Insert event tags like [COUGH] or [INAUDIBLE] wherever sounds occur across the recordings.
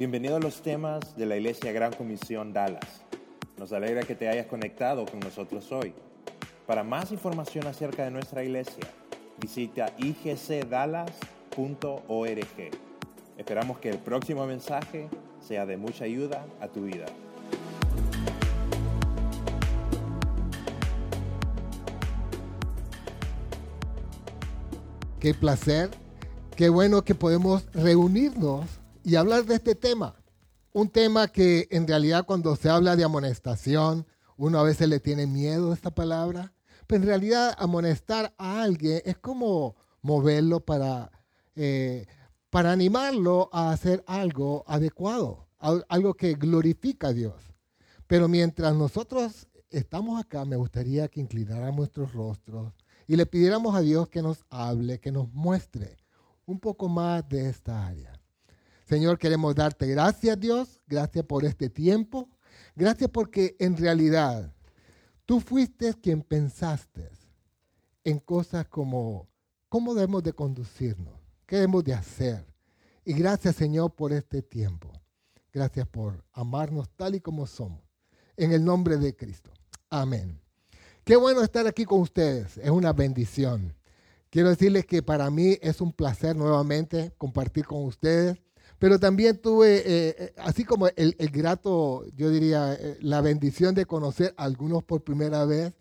Bienvenido a los temas de la Iglesia Gran Comisión Dallas. Nos alegra que te hayas conectado con nosotros hoy. Para más información acerca de nuestra iglesia, visita igcdallas.org. Esperamos que el próximo mensaje sea de mucha ayuda a tu vida. Qué placer, qué bueno que podemos reunirnos y hablar de este tema. Un tema que en realidad cuando se habla de amonestación, uno a veces le tiene miedo a esta palabra, pero en realidad amonestar a alguien es como moverlo para, eh, para animarlo a hacer algo adecuado, algo que glorifica a Dios. Pero mientras nosotros estamos acá, me gustaría que inclináramos nuestros rostros y le pidiéramos a Dios que nos hable, que nos muestre un poco más de esta área. Señor, queremos darte gracias, Dios, gracias por este tiempo, gracias porque en realidad tú fuiste quien pensaste en cosas como cómo debemos de conducirnos, qué debemos de hacer. Y gracias, Señor, por este tiempo. Gracias por amarnos tal y como somos. En el nombre de Cristo. Amén. Qué bueno estar aquí con ustedes, es una bendición. Quiero decirles que para mí es un placer nuevamente compartir con ustedes, pero también tuve, eh, eh, así como el, grato, yo diría, eh, la bendición de conocer a algunos por primera vez,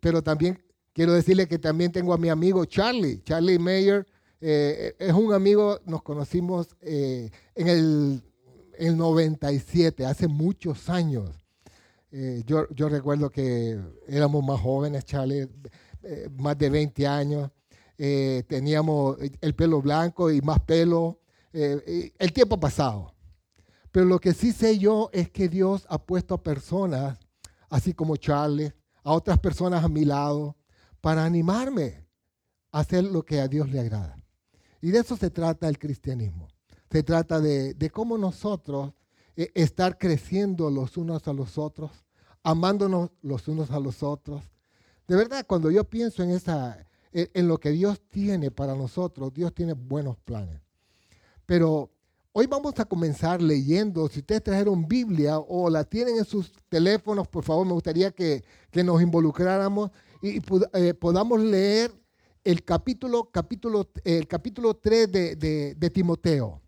pero también quiero decirles que también tengo a mi amigo Charlie, Charlie Mayer, es un amigo, nos conocimos en el, el 97, hace muchos años. Yo, yo, recuerdo que éramos más jóvenes, Charlie, más de 20 años. Teníamos el pelo blanco y más pelo. El tiempo pasado. Pero lo que sí sé yo es que Dios ha puesto a personas, así como Charlie, a otras personas a mi lado, para animarme a hacer lo que a Dios le agrada. Y de eso se trata el cristianismo. Se trata de, de cómo nosotros e, estar creciendo los unos a los otros, amándonos los unos a los otros. De verdad, cuando yo pienso en, esa, en lo que Dios tiene para nosotros, Dios tiene buenos planes. Pero hoy vamos a comenzar leyendo, si ustedes trajeron Biblia o la tienen en sus teléfonos, por favor, me gustaría que, nos involucráramos y, eh, podamos leer el capítulo, capítulo, el capítulo 3 de, de Timoteo.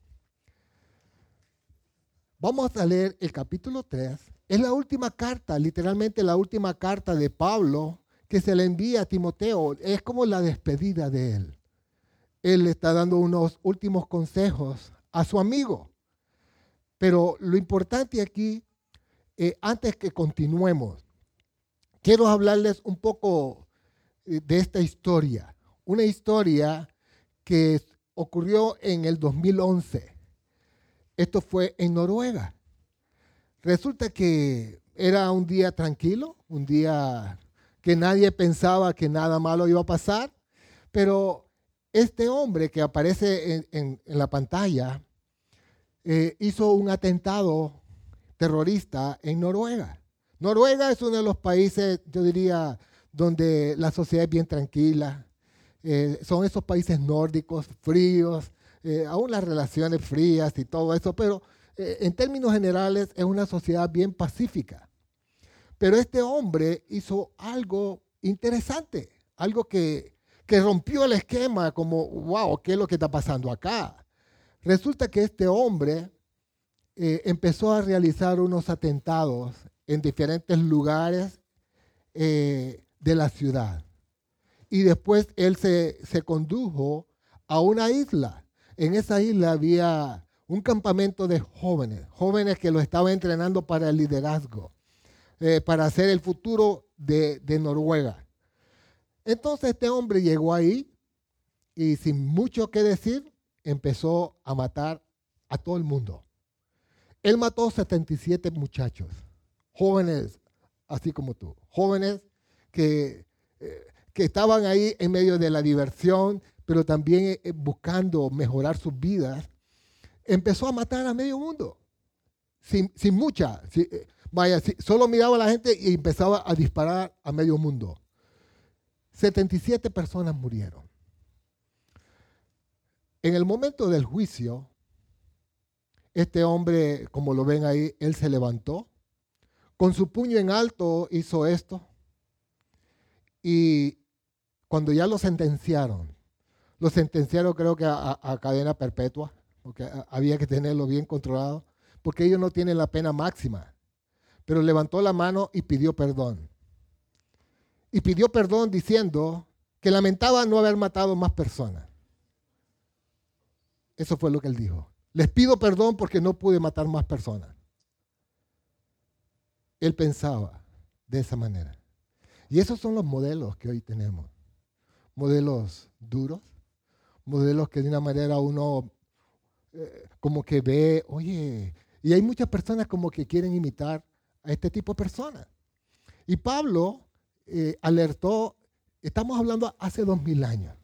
Vamos a leer el capítulo 3. Es la última carta, literalmente la última carta de Pablo que se le envía a Timoteo. Es como la despedida de él. Él está dando unos últimos consejos a su amigo. Pero lo importante aquí, eh, antes que continuemos, quiero hablarles un poco eh, de esta historia. Una historia que ocurrió en el 2011. Esto fue en Noruega. Resulta que era un día tranquilo, un día que nadie pensaba que nada malo iba a pasar, pero este hombre que aparece en, la pantalla eh, hizo un atentado terrorista en Noruega. Noruega es uno de los países, yo diría, donde la sociedad es bien tranquila. Eh, son esos países nórdicos, fríos, eh, aún las relaciones frías y todo eso, pero en términos generales es una sociedad bien pacífica. Pero este hombre hizo algo interesante, algo que, rompió el esquema, como, wow, ¿qué es lo que está pasando acá? Resulta que este hombre eh, empezó a realizar unos atentados en diferentes lugares de la ciudad. Y después él se, se condujo a una isla en esa isla había un campamento de jóvenes, jóvenes que lo estaban entrenando para el liderazgo, eh, para hacer el futuro de, de Noruega. Entonces este hombre llegó ahí y sin mucho que decir empezó a matar a todo el mundo. Él mató 77 muchachos, jóvenes así como tú, jóvenes que, eh, que estaban ahí en medio de la diversión, pero también eh, eh, buscando mejorar sus vidas, empezó a matar a medio mundo, sin, mucha. Eh, vaya, solo miraba a la gente y empezaba a disparar a medio mundo. 77 personas murieron. En el momento del juicio, este hombre, como lo ven ahí, él se levantó, con su puño en alto hizo esto, y cuando ya lo sentenciaron, lo sentenciaron creo que a, cadena perpetua, porque había que tenerlo bien controlado, porque ellos no tienen la pena máxima. Pero levantó la mano y pidió perdón. Y pidió perdón diciendo que lamentaba no haber matado más personas. Eso fue lo que él dijo. Les pido perdón porque no pude matar más personas. Él pensaba de esa manera. Y esos son los modelos que hoy tenemos. Modelos duros, modelos que de una manera uno eh, como que ve, oye, y hay muchas personas como que quieren imitar a este tipo de personas. Y Pablo eh, alertó, estamos hablando hace dos mil años.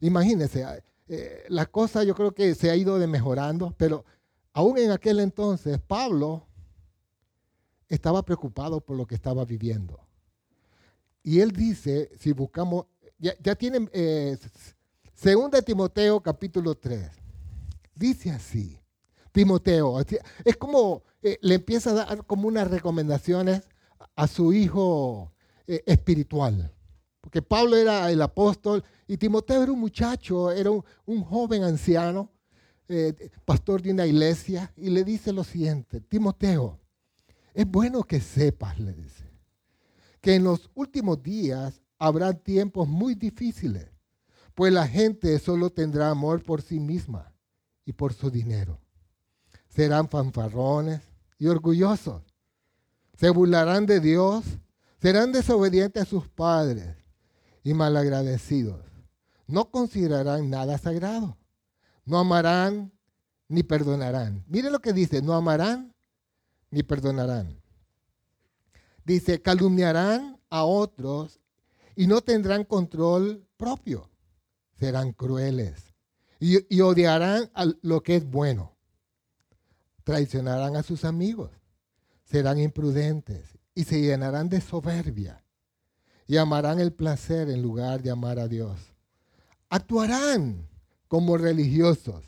Imagínense, eh, la cosa yo creo que se ha ido de mejorando, pero aún en aquel entonces Pablo estaba preocupado por lo que estaba viviendo. Y él dice, si buscamos, ya, tienen, eh, segunda Timoteo capítulo 3, dice así, Timoteo, es como, eh, le empieza a dar como unas recomendaciones a su hijo espiritual. Porque Pablo era el apóstol y Timoteo era un muchacho, era un, joven anciano, eh, pastor de una iglesia, y le dice lo siguiente, Timoteo, es bueno que sepas, le dice, que en los últimos días habrá tiempos muy difíciles, pues la gente solo tendrá amor por sí misma y por su dinero. Serán fanfarrones y orgullosos. Se burlarán de Dios, serán desobedientes a sus padres y malagradecidos. No considerarán nada sagrado. No amarán ni perdonarán. Mire lo que dice, no amarán ni perdonarán. Dice, calumniarán a otros y no tendrán control propio. Serán crueles y, odiarán a lo que es bueno. Traicionarán a sus amigos. Serán imprudentes y se llenarán de soberbia y amarán el placer en lugar de amar a Dios. Actuarán como religiosos,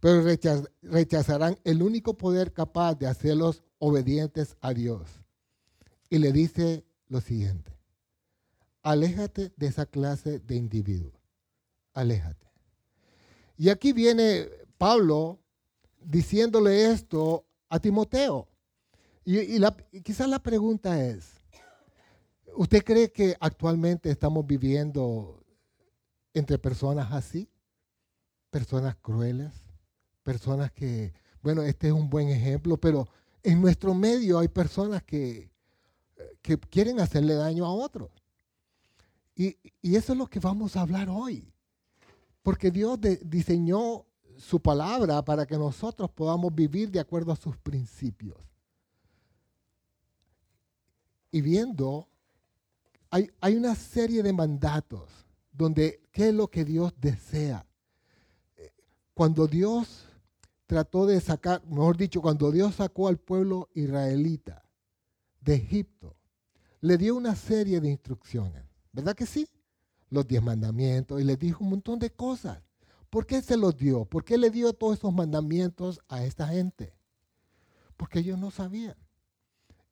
pero rechazarán el único poder capaz de hacerlos obedientes a Dios. Y le dice lo siguiente, aléjate de esa clase de individuos, aléjate. Y aquí viene Pablo diciéndole esto a Timoteo. Y, quizás la pregunta es, ¿Usted cree que actualmente estamos viviendo entre personas así? Personas crueles, personas que, bueno, este es un buen ejemplo, pero en nuestro medio hay personas que, que quieren hacerle daño a otros. Y, eso es lo que vamos a hablar hoy. Porque Dios diseñó su palabra para que nosotros podamos vivir de acuerdo a sus principios. Y viendo hay, una serie de mandatos donde qué es lo que Dios desea. Cuando Dios trató de sacar, mejor dicho, cuando Dios sacó al pueblo israelita de Egipto, le dio una serie de instrucciones. ¿Verdad que sí? Los diez mandamientos y le dijo un montón de cosas. ¿Por qué se los dio? ¿Por qué le dio todos esos mandamientos a esta gente? Porque ellos no sabían.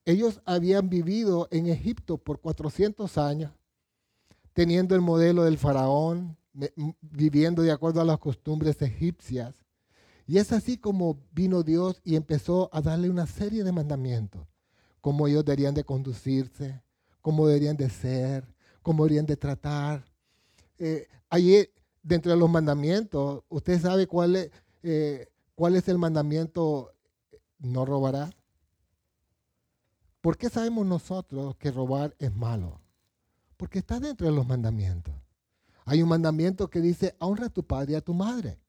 Ellos habían vivido en Egipto por 400 años, teniendo el modelo del faraón, viviendo de acuerdo a las costumbres egipcias. Y es así como vino Dios y empezó a darle una serie de mandamientos, cómo ellos deberían de conducirse, cómo deberían de ser, cómo deberían de tratar. Eh, allí, dentro de los mandamientos, ¿usted sabe cuál es, eh, cuál es el mandamiento no robará? ¿Por qué sabemos nosotros que robar es malo? Porque está dentro de los mandamientos. Hay un mandamiento que dice, honra a tu padre y a tu madre.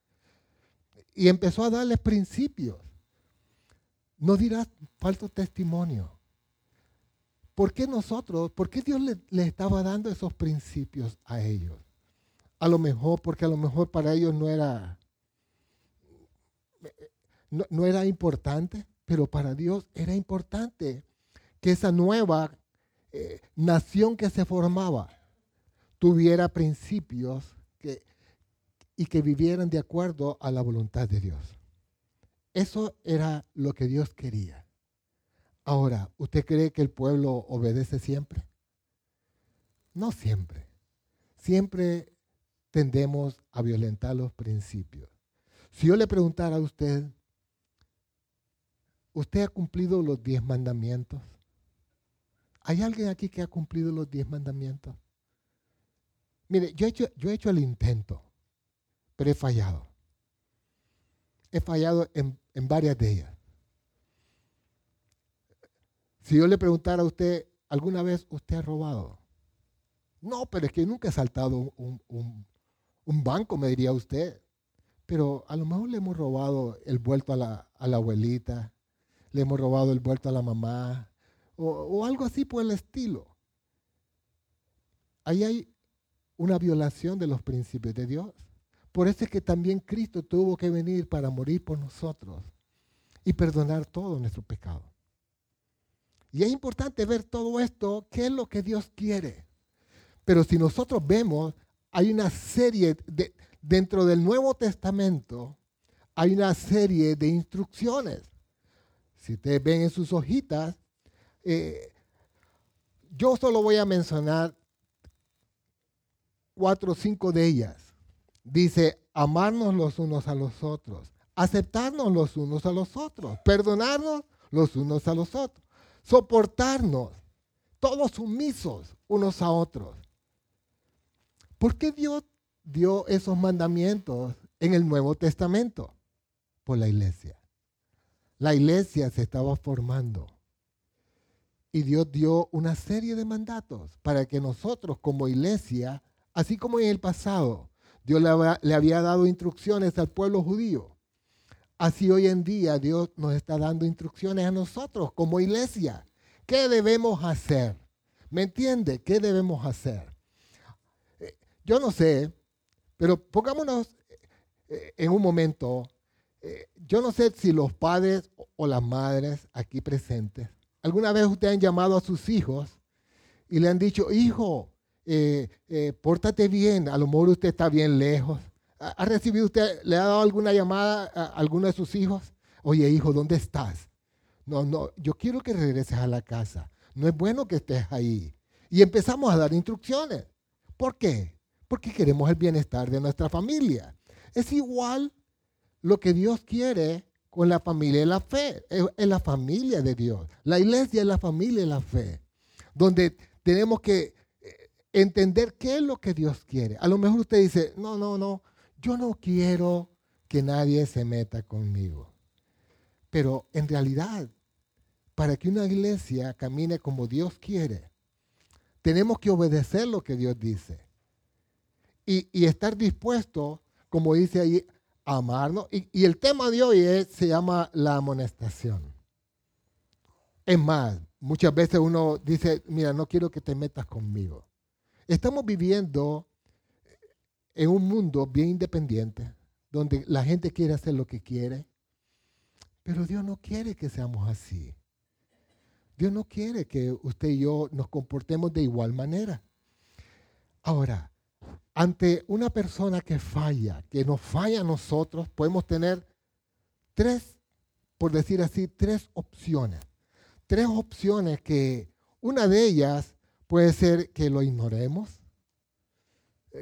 Y empezó a darles principios. No dirás falso testimonio. ¿Por qué nosotros, por qué Dios les le estaba dando esos principios a ellos? A lo mejor, porque a lo mejor para ellos no era, no, no era importante, pero para Dios era importante que esa nueva eh, nación que se formaba tuviera principios y que vivieran de acuerdo a la voluntad de Dios. Eso era lo que Dios quería. Ahora, ¿usted cree que el pueblo obedece siempre? No siempre. Siempre tendemos a violentar los principios. Si yo le preguntara a usted, ¿usted ha cumplido los diez mandamientos? ¿Hay alguien aquí que ha cumplido los diez mandamientos? Mire, yo he hecho, el intento, pero he fallado. He fallado en, en varias de ellas. Si yo le preguntara a usted, ¿alguna vez usted ha robado? No, pero es que nunca he saltado un, banco, me diría usted. Pero a lo mejor le hemos robado el vuelto a la, abuelita, le hemos robado el vuelto a la mamá, o, algo así por el estilo. Ahí hay una violación de los principios de Dios. Por eso es que también Cristo tuvo que venir para morir por nosotros y perdonar todo nuestro pecado. Y es importante ver todo esto, qué es lo que Dios quiere. Pero si nosotros vemos, hay una serie, de, dentro del Nuevo Testamento, hay una serie de instrucciones. Si ustedes ven en sus hojitas, eh, yo solo voy a mencionar cuatro o cinco de ellas. Dice, amarnos los unos a los otros, aceptarnos los unos a los otros, perdonarnos los unos a los otros, soportarnos, todos sumisos unos a otros. ¿Por qué Dios dio esos mandamientos en el Nuevo Testamento? Por la iglesia. La iglesia se estaba formando. Y Dios dio una serie de mandatos para que nosotros como iglesia, así como en el pasado, Dios le, había dado instrucciones al pueblo judío. Así hoy en día Dios nos está dando instrucciones a nosotros como iglesia. ¿Qué debemos hacer? ¿Me entiende? ¿Qué debemos hacer? Yo no sé, pero pongámonos eh, en un momento, eh, yo no sé si los padres o las madres aquí presentes, alguna vez ustedes han llamado a sus hijos y le han dicho, hijo, eh, pórtate bien, a lo mejor usted está bien lejos. ¿Ha recibido usted, le ha dado alguna llamada a alguno de sus hijos? Oye, hijo, ¿dónde estás? No, no, yo quiero que regreses a la casa. No es bueno que estés ahí. Y empezamos a dar instrucciones. ¿Por qué? porque queremos el bienestar de nuestra familia. Es igual lo que Dios quiere con la familia de la fe. Es la familia de Dios. La iglesia es la familia de la fe. Donde tenemos que eh, entender qué es lo que Dios quiere. A lo mejor usted dice, no, no, no, yo no quiero que nadie se meta conmigo. Pero en realidad, para que una iglesia camine como Dios quiere, tenemos que obedecer lo que Dios dice y, estar dispuesto, como dice ahí, amarnos. Y, el tema de hoy se llama la amonestación. Es más, muchas veces uno dice, mira, no quiero que te metas conmigo. Estamos viviendo en un mundo bien independiente, donde la gente quiere hacer lo que quiere, pero Dios no quiere que seamos así. Dios no quiere que usted y yo nos comportemos de igual manera. Ahora, ante una persona que falla, que nos falla a nosotros, podemos tener tres, por decir así, tres opciones. Tres opciones que una de ellas puede ser que lo ignoremos,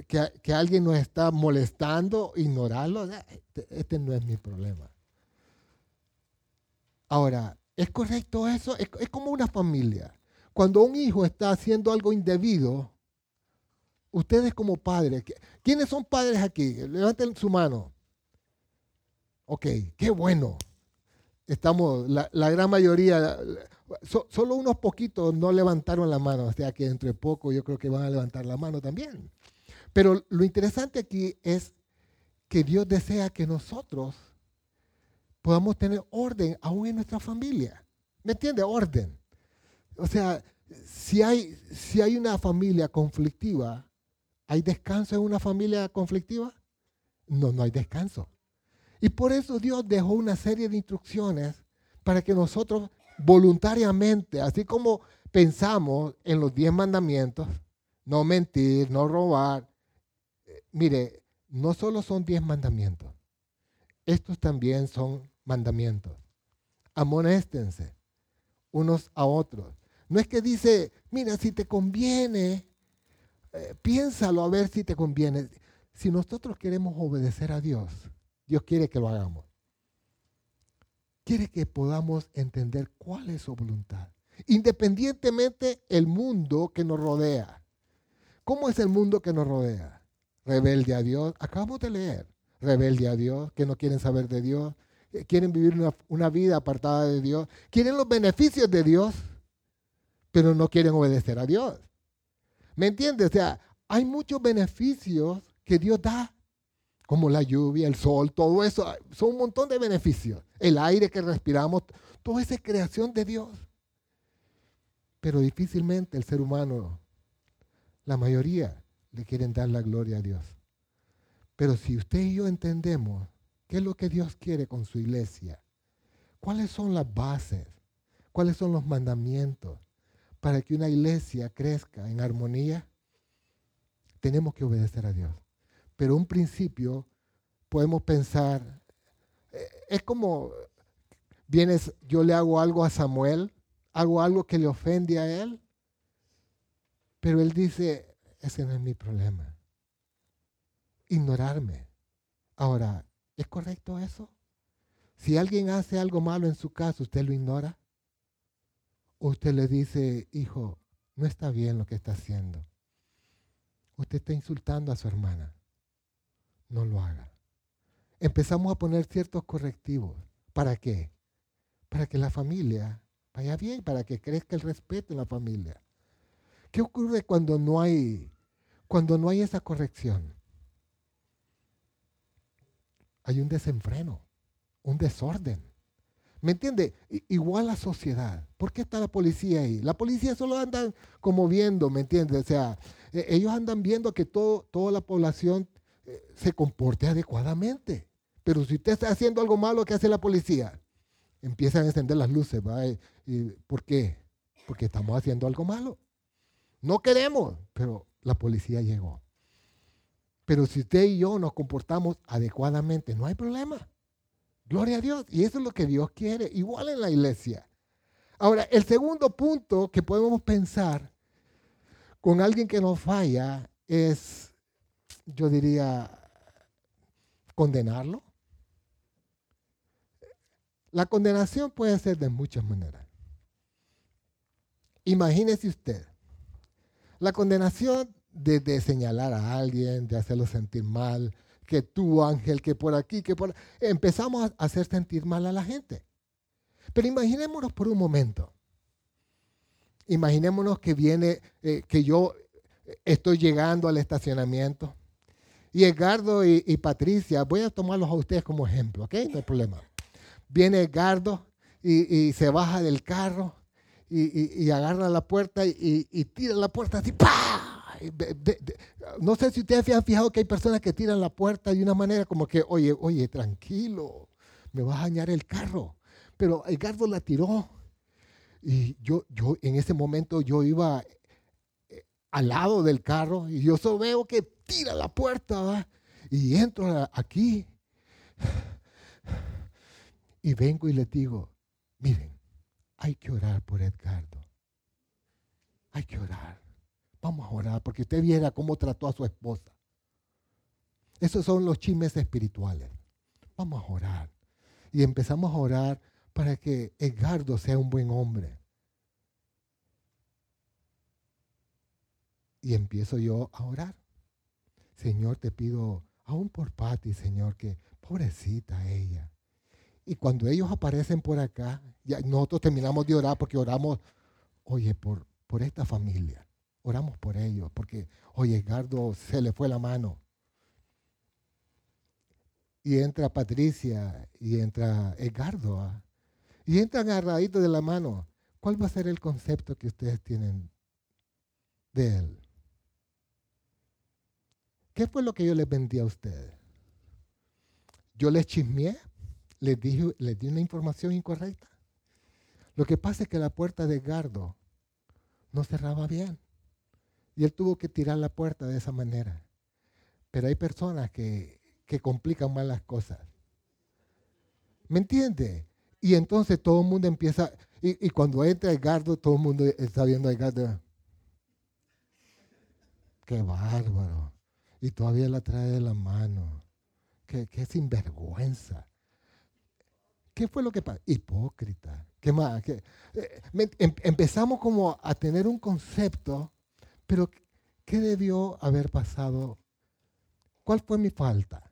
que, alguien nos está molestando, ignorarlo. Este, este, no es mi problema. Ahora, ¿es correcto eso? Es, es como una familia. Cuando un hijo está haciendo algo indebido, ustedes como padres, ¿quiénes son padres aquí? Levanten su mano. Ok, qué bueno. Estamos, la, gran mayoría, solo unos poquitos no levantaron la mano, o sea que entre poco yo creo que van a levantar la mano también. Pero lo interesante aquí es que Dios desea que nosotros podamos tener orden aún en nuestra familia. ¿Me entiende? Orden. O sea, si hay, si hay una familia conflictiva, ¿Hay descanso en una familia conflictiva? No, no hay descanso. Y por eso Dios dejó una serie de instrucciones para que nosotros voluntariamente, así como pensamos en los diez mandamientos, no mentir, no robar, eh, mire, no solo son diez mandamientos, estos también son mandamientos. Amonéstense unos a otros. No es que dice, mira, si te conviene, eh, piénsalo a ver si te conviene. Si nosotros queremos obedecer a Dios, Dios quiere que lo hagamos. Quiere que podamos entender cuál es su voluntad. Independientemente el mundo que nos rodea. ¿Cómo es el mundo que nos rodea? Rebelde a Dios. Acabamos de leer. Rebelde a Dios, que no quieren saber de Dios, quieren vivir una, una vida apartada de Dios, quieren los beneficios de Dios, pero no quieren obedecer a Dios. ¿Me entiendes? O sea, hay muchos beneficios que Dios da, como la lluvia, el sol, todo eso. Son un montón de beneficios. El aire que respiramos, toda esa creación de Dios. Pero difícilmente el ser humano, la mayoría, le quieren dar la gloria a Dios. Pero si usted y yo entendemos qué es lo que Dios quiere con su iglesia, cuáles son las bases, cuáles son los mandamientos para que una iglesia crezca en armonía, tenemos que obedecer a Dios. Pero un principio podemos pensar, eh, es como, vienes, yo le hago algo a Samuel, hago algo que le ofende a él, pero él dice, ese no es mi problema. Ignorarme. Ahora, ¿es correcto eso? Si alguien hace algo malo en su casa, ¿usted lo ignora? ¿O usted le dice, hijo, no está bien lo que está haciendo? Usted está insultando a su hermana. No lo haga. Empezamos a poner ciertos correctivos. ¿Para qué? Para que la familia vaya bien, para que crezca el respeto en la familia. ¿Qué ocurre cuando no hay, cuando no hay esa corrección? Hay un desenfreno, un desorden. ¿Me entiende? Igual la sociedad. ¿Por qué está la policía ahí? La policía solo andan como viendo, ¿me entiende? O sea, e, ellos andan viendo que todo, toda la población eh, se comporte adecuadamente. Pero si usted está haciendo algo malo, ¿qué hace la policía? Empiezan a encender las luces. ¿Por qué? Porque estamos haciendo algo malo. No queremos, pero la policía llegó. Pero si usted y yo nos comportamos adecuadamente, no hay problema. Gloria a Dios. Y eso es lo que Dios quiere, igual en la iglesia. Ahora, el segundo punto que podemos pensar con alguien que nos falla es, yo diría, condenarlo. La condenación puede ser de muchas maneras. Imagínese usted, la condenación de, señalar a alguien, de hacerlo sentir mal, que tú ángel, que por aquí, que por... Empezamos a hacer sentir mal a la gente. Pero imaginémonos por un momento. Imaginémonos que viene, eh, que yo estoy llegando al estacionamiento. Y Edgardo y, Patricia, voy a tomarlos a ustedes como ejemplo, ¿ok? No hay problema. Viene Edgardo y, se baja del carro y, agarra la puerta y, tira la puerta así, ¡pah! No sé si ustedes se han fijado que hay personas que tiran la puerta de una manera como que, oye, oye, tranquilo, me vas a dañar el carro. Pero Edgardo la tiró. Y yo, yo en ese momento yo iba eh, al lado del carro y yo solo veo que tira la puerta y entro aquí y vengo y le digo, miren, hay que orar por Edgardo. Hay que orar. Vamos a orar porque usted viera cómo trató a su esposa. Esos son los chismes espirituales. Vamos a orar. Y empezamos a orar para que Edgardo sea un buen hombre. Y empiezo yo a orar. Señor, te pido, aún por Patti, Señor, que pobrecita ella. Y cuando ellos aparecen por acá, ya nosotros terminamos de orar porque oramos, oye, por, por esta familia. Oramos por ellos, porque, oye, Edgardo se le fue la mano. Y entra Patricia y entra Edgardo. ¿ah? Y entran agarraditos de la mano. ¿Cuál va a ser el concepto que ustedes tienen de él? ¿Qué fue lo que yo les vendí a ustedes? Yo les chismeé, les, dije, les di una información incorrecta. Lo que pasa es que la puerta de Edgardo no cerraba bien. Y él tuvo que tirar la puerta de esa manera. Pero hay personas que, complican mal las cosas. ¿Me entiende? Y entonces todo el mundo empieza, y, cuando entra Edgardo, todo el mundo está viendo a Edgardo. Qué bárbaro. Y todavía la trae de la mano. Qué, qué sinvergüenza. ¿Qué fue lo que pasó? Hipócrita. ¿Qué más? Eh, em, empezamos como a tener un concepto, pero ¿qué debió haber pasado? ¿Cuál fue mi falta?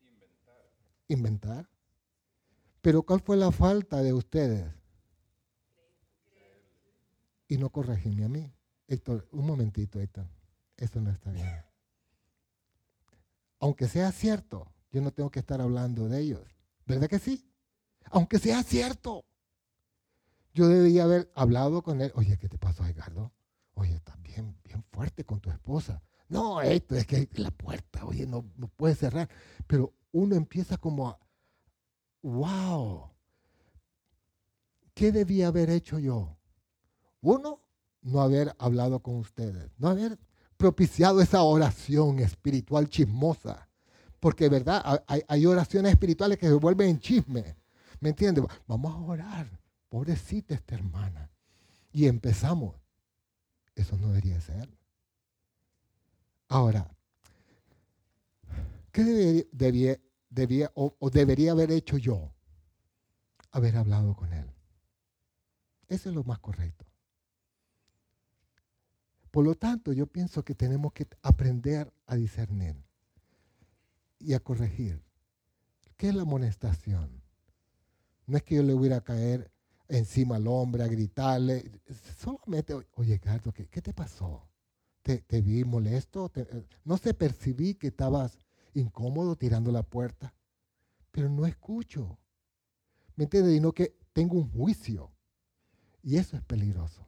Inventar. Inventar. Pero ¿cuál fue la falta de ustedes? Y no corregirme a mí. Héctor, un momentito, Héctor. Eso no está bien aunque sea cierto, yo no tengo que estar hablando de ellos. ¿Verdad que sí? Aunque sea cierto. Yo debería haber hablado con él. Oye, ¿qué te pasó, Edgardo? Oye, estás bien, bien fuerte con tu esposa. No, esto es que la puerta, oye, no, no puede cerrar. Pero uno empieza como a, wow, ¿qué debía haber hecho yo? Uno, no haber hablado con ustedes, no haber propiciado esa oración espiritual chismosa. Porque, ¿verdad? Hay, oraciones espirituales que se vuelven en chisme. ¿Me entiendes? Vamos a orar. Pobrecita esta hermana. Y empezamos. Eso no debería ser. Ahora, ¿qué debía, o, debería haber hecho yo? Haber hablado con él. Eso es lo más correcto. Por lo tanto, yo pienso que tenemos que aprender a discernir y a corregir. ¿Qué es la amonestación? No es que yo le hubiera a caer encima al hombre, a gritarle. Solamente, oye, Carlos, ¿qué, te pasó? ¿Te, vi molesto? Eh, no sé, percibí que estabas incómodo tirando la puerta, pero no escucho. ¿Me entiendes? Que tengo un juicio. Y eso es peligroso.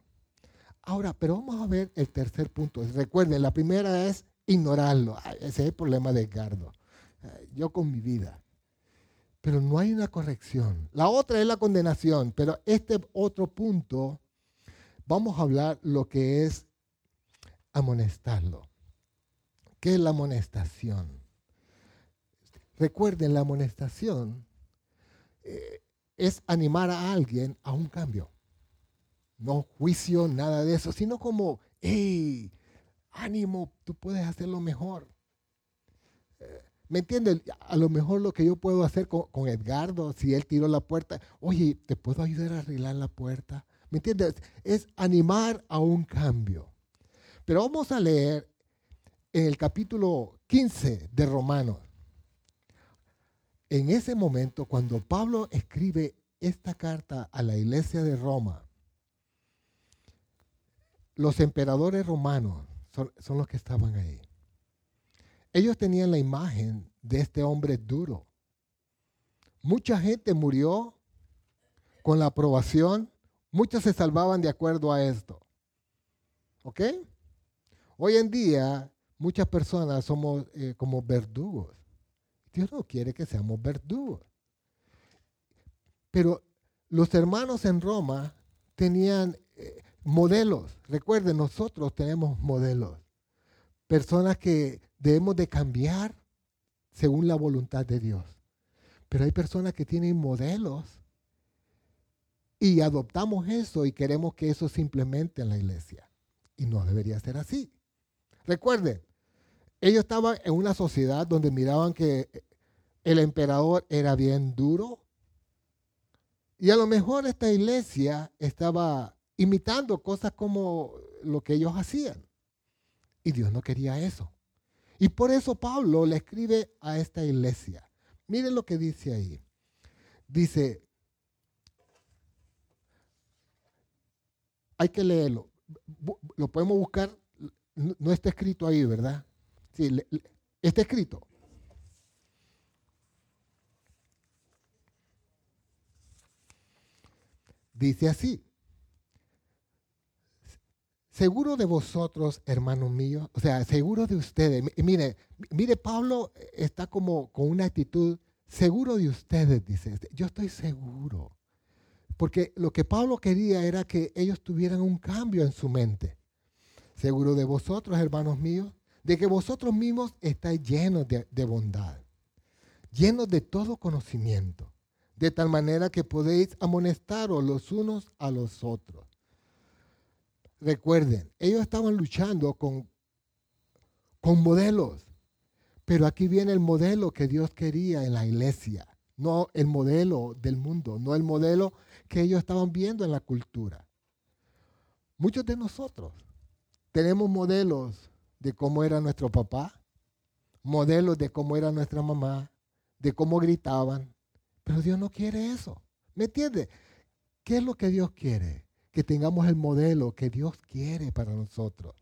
Ahora, pero vamos a ver el tercer punto. Recuerden, la primera es ignorarlo. ese es el problema de Edgardo. Yo con mi vida. Pero no hay una corrección. La otra es la condenación. Pero este otro punto, vamos a hablar lo que es amonestarlo. ¿Qué es la amonestación? Recuerden, la amonestación eh, es animar a alguien a un cambio no juicio, nada de eso, sino como, hey, ánimo, tú puedes hacerlo mejor. ¿Me entiendes? A lo mejor lo que yo puedo hacer con, Edgardo, si él tiró la puerta, oye, ¿te puedo ayudar a arreglar la puerta? ¿Me entiendes? Es animar a un cambio. Pero vamos a leer en el capítulo 15 de Romanos. En ese momento, cuando Pablo escribe esta carta a la iglesia de Roma, los emperadores romanos son, los que estaban ahí. Ellos tenían la imagen de este hombre duro. Mucha gente murió con la aprobación, muchos se salvaban de acuerdo a esto. ¿Ok? Hoy en día muchas personas somos eh, como verdugos. Dios no quiere que seamos verdugos. Pero los hermanos en Roma tenían eh, modelos. Recuerden, nosotros tenemos modelos. Personas que debemos de cambiar según la voluntad de Dios. Pero hay personas que tienen modelos y adoptamos eso y queremos que eso simplemente en la iglesia. Y no debería ser así. Recuerden, ellos estaban en una sociedad donde miraban que el emperador era bien duro. Y a lo mejor esta iglesia estaba imitando cosas como lo que ellos hacían. Y Dios no quería eso. Y por eso Pablo le escribe a esta iglesia. Miren lo que dice ahí. Dice, hay que leerlo. Lo podemos buscar. No está escrito ahí, ¿verdad? Sí, está escrito. Dice así, Seguro de vosotros, hermanos míos, o sea, seguro de ustedes. Mire, mire, Pablo está como con una actitud, seguro de ustedes, dice. Yo estoy seguro. Porque lo que Pablo quería era que ellos tuvieran un cambio en su mente. Seguro de vosotros, hermanos míos, de que vosotros mismos estáis llenos de, de bondad. llenos de todo conocimiento, de tal manera que podéis amonestaros los unos a los otros. Recuerden, ellos estaban luchando con, con modelos, pero aquí viene el modelo que Dios quería en la iglesia, no el modelo del mundo, no el modelo que ellos estaban viendo en la cultura. Muchos de nosotros tenemos modelos de cómo era nuestro papá, modelos de cómo era nuestra mamá, de cómo gritaban, pero Dios no quiere eso. ¿Me entiende? ¿Qué es lo que Dios quiere? Que tengamos el modelo que Dios quiere para nosotros.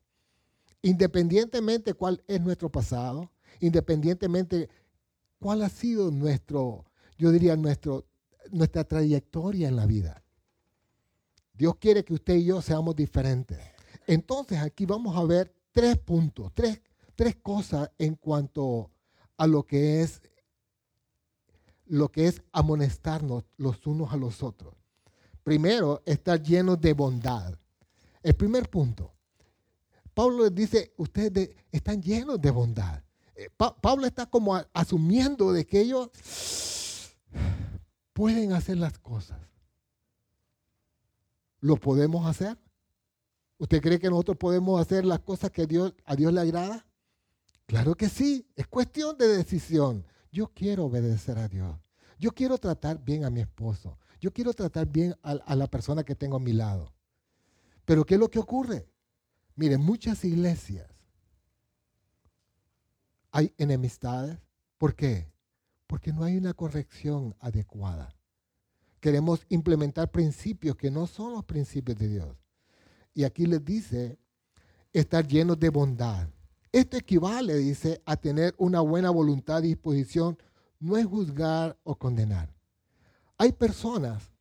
Independientemente cuál es nuestro pasado, independientemente cuál ha sido nuestro, yo diría, nuestro, nuestra trayectoria en la vida. Dios quiere que usted y yo seamos diferentes. Entonces aquí vamos a ver tres puntos, tres, tres cosas en cuanto a lo que es lo que es amonestarnos los unos a los otros. Primero, estar llenos de bondad. El primer punto. Pablo dice, ustedes están llenos de bondad. Eh, Pablo está como asumiendo de que ellos pueden hacer las cosas. ¿Lo podemos hacer? ¿Usted cree que nosotros podemos hacer las cosas que a Dios le agrada? Claro que sí, es cuestión de decisión. Yo quiero obedecer a Dios. Yo quiero tratar bien a mi esposo. Yo quiero tratar bien a, la persona que tengo a mi lado. Pero ¿qué es lo que ocurre? Miren, muchas iglesias hay enemistades. ¿Por qué? Porque no hay una corrección adecuada. Queremos implementar principios que no son los principios de Dios. Y aquí les dice, estar llenos de bondad. Esto equivale, dice, a tener una buena voluntad y disposición, no es juzgar o condenar. Hay personas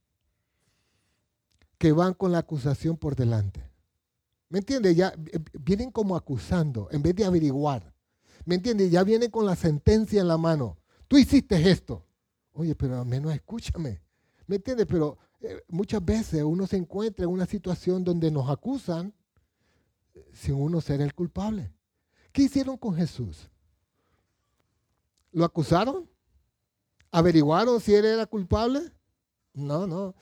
que van con la acusación por delante. ¿Me entiende? Ya eh, vienen como acusando en vez de averiguar. ¿Me entiende? Ya vienen con la sentencia en la mano. Tú hiciste esto. Oye, pero al menos escúchame. ¿Me entiende? Pero eh, muchas veces uno se encuentra en una situación donde nos acusan sin uno ser el culpable. ¿Qué hicieron con Jesús? ¿Lo acusaron? ¿Averiguaron si él era culpable? No, no.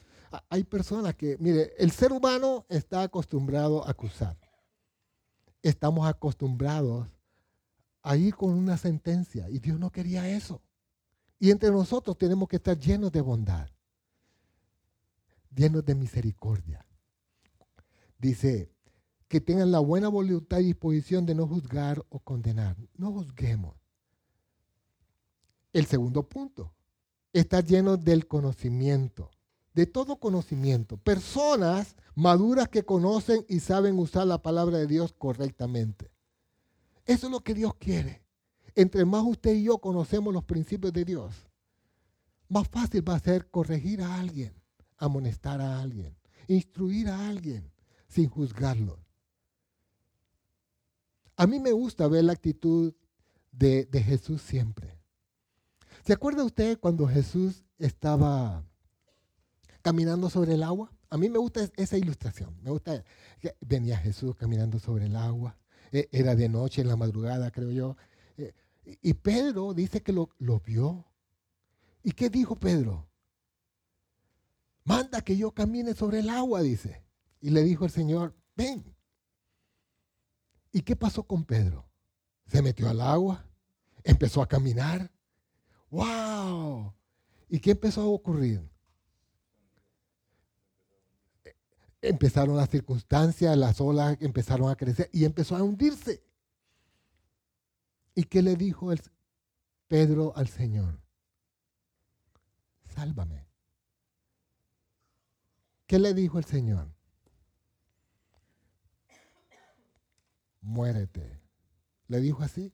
Hay personas que, mire, el ser humano está acostumbrado a acusar. Estamos acostumbrados a ir con una sentencia y Dios no quería eso. Y entre nosotros tenemos que estar llenos de bondad, llenos de misericordia. Dice, que tengan la buena voluntad y disposición de no juzgar o condenar. No juzguemos. El segundo punto, está lleno del conocimiento, de todo conocimiento. Personas maduras que conocen y saben usar la palabra de Dios correctamente. Eso es lo que Dios quiere. Entre más usted y yo conocemos los principios de Dios, más fácil va a ser corregir a alguien, amonestar a alguien, instruir a alguien sin juzgarlo. A mí me gusta ver la actitud de, de Jesús siempre. ¿Se acuerda usted cuando Jesús estaba caminando sobre el agua? A mí me gusta esa ilustración. Me gusta que venía Jesús caminando sobre el agua. E, era de noche, en la madrugada, creo yo. E, y Pedro dice que lo, lo vio. ¿Y qué dijo Pedro? Manda que yo camine sobre el agua, dice. Y le dijo el Señor, ven. ¿Y qué pasó con Pedro? Se metió al agua, empezó a caminar ¡Wow! ¿Y qué empezó a ocurrir? Empezaron las circunstancias, las olas empezaron a crecer y empezó a hundirse. ¿Y qué le dijo el Pedro al Señor? Sálvame. ¿Qué le dijo el Señor? Muérete. ¿Le dijo así?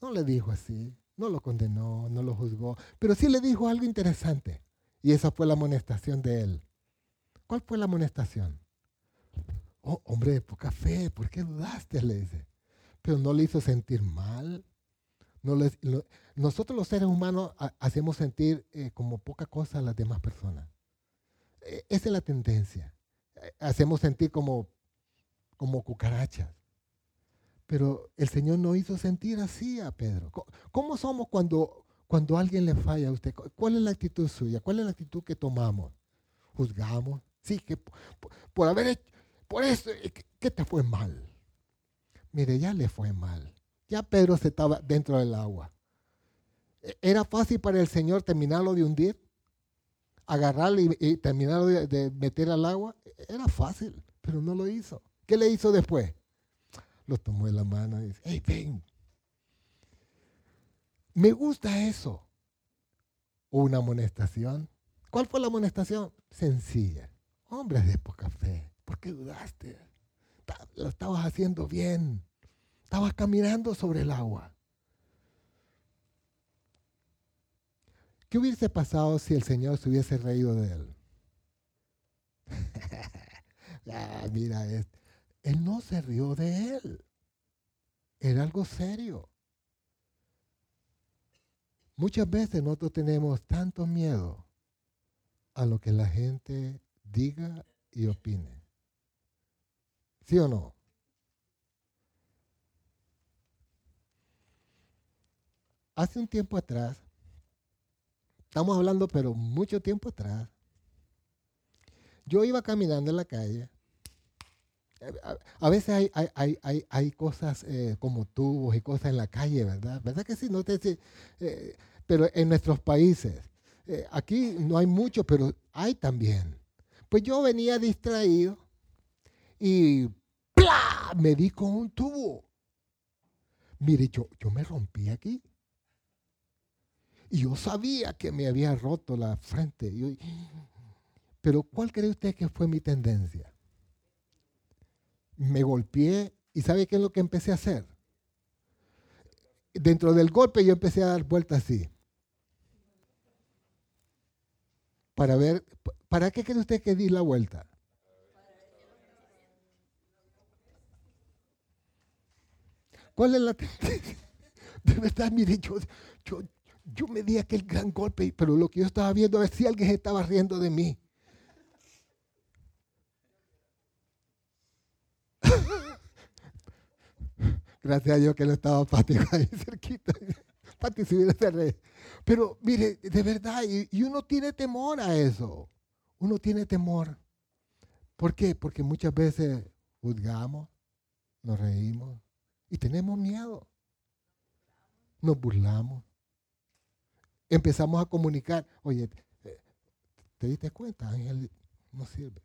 No le dijo así. No lo condenó, no lo juzgó, pero sí le dijo algo interesante. Y esa fue la amonestación de él. ¿Cuál fue la amonestación? Oh, hombre de poca fe, ¿por qué dudaste? Le dice. Pero no le hizo sentir mal. No nosotros los seres humanos hacemos sentir eh, como poca cosa a las demás personas. E, esa es la tendencia. Eh, hacemos sentir como, como cucarachas. Pero el Señor no hizo sentir así a Pedro. ¿Cómo somos cuando, Cuando alguien le falla a usted, ¿cuál es la actitud suya? ¿Cuál es la actitud que tomamos? ¿Juzgamos? Sí, que por, haber hecho, por eso, eh, ¿qué te fue mal? Mire, ya le fue mal. Ya Pedro se estaba dentro del agua. ¿E-, ¿Era fácil para el Señor terminarlo de hundir? ¿Agarrarlo y, terminarlo de, meter al agua? Era fácil, pero no lo hizo. ¿Qué le hizo después? Lo tomó en la mano y dice, hey, ven. Me gusta eso. Una amonestación. ¿Cuál fue la amonestación? Sencilla. Hombres de poca fe. ¿Por qué dudaste? Lo estabas haciendo bien. Estabas caminando sobre el agua. ¿Qué hubiese pasado si el Señor se hubiese reído de él? [LAUGHS] ah, mira, él no se rió de él. Era algo serio. Muchas veces nosotros tenemos tanto miedo a lo que la gente diga y opine. ¿Sí o no? Hace un tiempo atrás, estamos hablando pero mucho tiempo atrás, yo iba caminando en la calle. A, veces hay, cosas eh, como tubos y cosas en la calle, ¿verdad? ¿Verdad que sí? No te, eh, pero en nuestros países, eh, aquí no hay mucho, pero hay también. Pues yo venía distraído y ¡plá! me di con un tubo. Mire, yo, yo me rompí aquí. Y yo sabía que me había roto la frente. pero ¿cuál cree usted que fue mi tendencia? Me golpeé y ¿sabe qué es lo que empecé a hacer? Dentro del golpe yo empecé a dar vueltas así. Para ver, ¿para qué cree usted que di la vuelta? ¿Cuál es la? [LAUGHS] De verdad, mire, yo, yo, yo me di aquel gran golpe, pero lo que yo estaba viendo, ver si alguien estaba riendo de mí. Gracias a Dios que no estaba Pati [LAUGHS] ahí cerquita. Pati si hubiera Pero mire, de verdad, y, uno tiene temor a eso. Uno tiene temor. ¿Por qué? Porque muchas veces juzgamos, nos reímos y tenemos miedo. Nos burlamos empezamos a comunicar, oye, eh, ¿te diste cuenta? Ángel no sirve.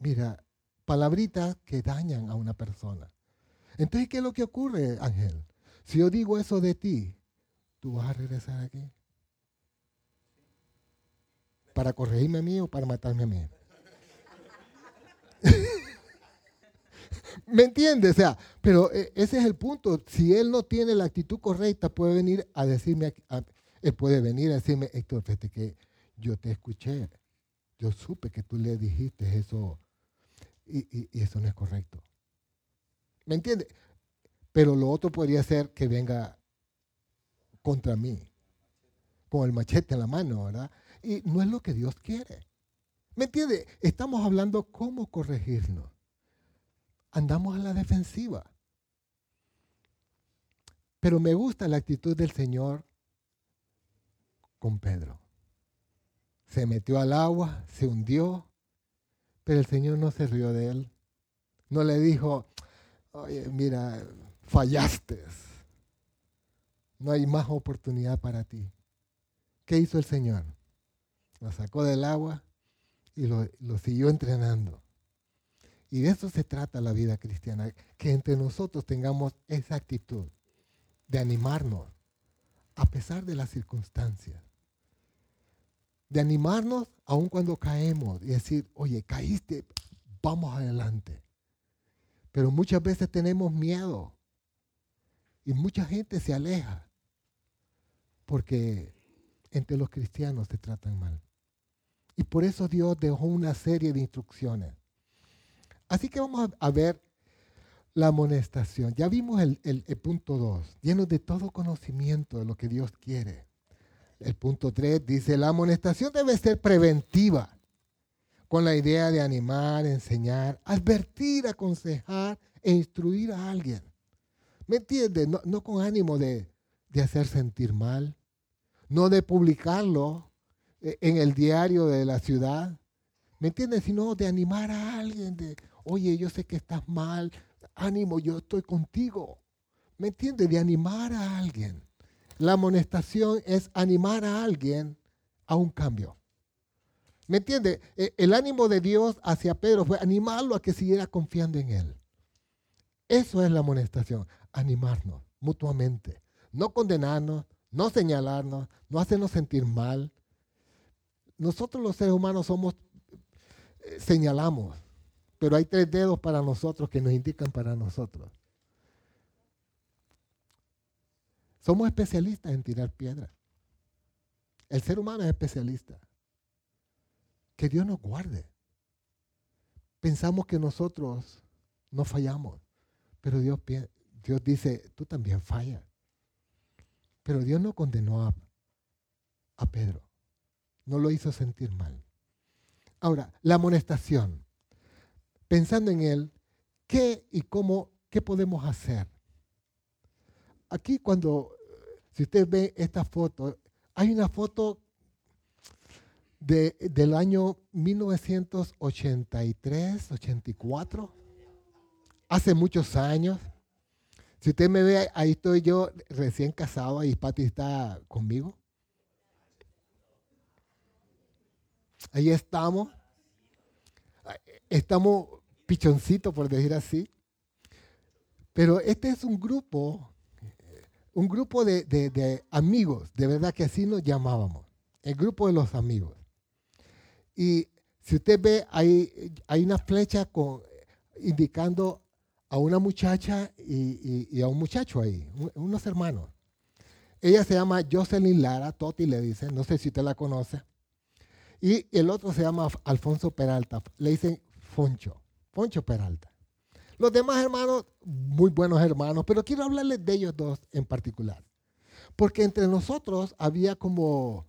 Mira, palabritas que dañan a una persona. Entonces, ¿qué es lo que ocurre, Ángel? Si yo digo eso de ti, ¿tú vas a regresar aquí? ¿Para corregirme a mí o para matarme a mí? [LAUGHS] ¿Me entiendes? O sea, pero eh, ese es el punto. Si él no tiene la actitud correcta, puede venir a decirme, a, él puede venir a decirme, Héctor, fíjate que yo te escuché, yo supe que tú le dijiste eso y, eso no es correcto. ¿Me entiendes? Pero lo otro podría ser que venga contra mí, con el machete en la mano, ¿verdad? Y no es lo que Dios quiere. ¿Me entiende? Estamos hablando cómo corregirnos. Andamos a la defensiva. Pero me gusta la actitud del Señor con Pedro. Se metió al agua, se hundió, pero el Señor no se rió de él. No le dijo, oye, mira, fallaste. No hay más oportunidad para ti. ¿Qué hizo el Señor? Lo sacó del agua y lo, lo siguió entrenando. Y de eso se trata la vida cristiana, que entre nosotros tengamos esa actitud de animarnos a pesar de las circunstancias de animarnos aun cuando caemos y decir, oye, caíste, vamos adelante. Pero muchas veces tenemos miedo y mucha gente se aleja porque entre los cristianos se tratan mal. Y por eso Dios dejó una serie de instrucciones. Así que vamos a, ver la amonestación. Ya vimos el, el punto 2, lleno de todo conocimiento de lo que Dios quiere. El punto 3 dice, la amonestación debe ser preventiva, con la idea de animar, enseñar, advertir, aconsejar e instruir a alguien. ¿Me entiendes? No, con ánimo de, hacer sentir mal, no de publicarlo eh, en el diario de la ciudad, ¿me entiendes? Sino de animar a alguien, de, oye, yo sé que estás mal, ánimo, yo estoy contigo. ¿Me entiendes? De animar a alguien. La amonestación es animar a alguien a un cambio. ¿Me entiende? E, el ánimo de Dios hacia Pedro fue animarlo a que siguiera confiando en él. Eso es la amonestación, animarnos mutuamente, no condenarnos, no señalarnos, no hacernos sentir mal. Nosotros los seres humanos somos, eh, señalamos, pero hay tres dedos para nosotros que nos indican para nosotros. Somos especialistas en tirar piedras. El ser humano es especialista. Que Dios nos guarde. Pensamos que nosotros no fallamos, pero Dios, Dios dice, tú también fallas. Pero Dios no condenó a, a Pedro. No lo hizo sentir mal. Ahora, la amonestación. Pensando en él, ¿qué y cómo, qué podemos hacer? Aquí cuando, si usted ve esta foto, hay una foto de, del año 1983, 84, hace muchos años. Si usted me ve, ahí estoy yo recién casado, ahí Pati está conmigo. Ahí estamos. Estamos pichoncitos, por decir así. Pero este es un grupo un grupo de, amigos, de verdad que así nos llamábamos, el grupo de los amigos. Y si usted ve, hay, hay una flecha con, indicando a una muchacha y, a un muchacho ahí, unos hermanos. Ella se llama Jocelyn Lara, Toti le dicen, no sé si usted la conoce. Y el otro se llama Alfonso Peralta, le dicen Foncho, Foncho Peralta. Los demás hermanos, muy buenos hermanos, pero quiero hablarles de ellos dos en particular. Porque entre nosotros había como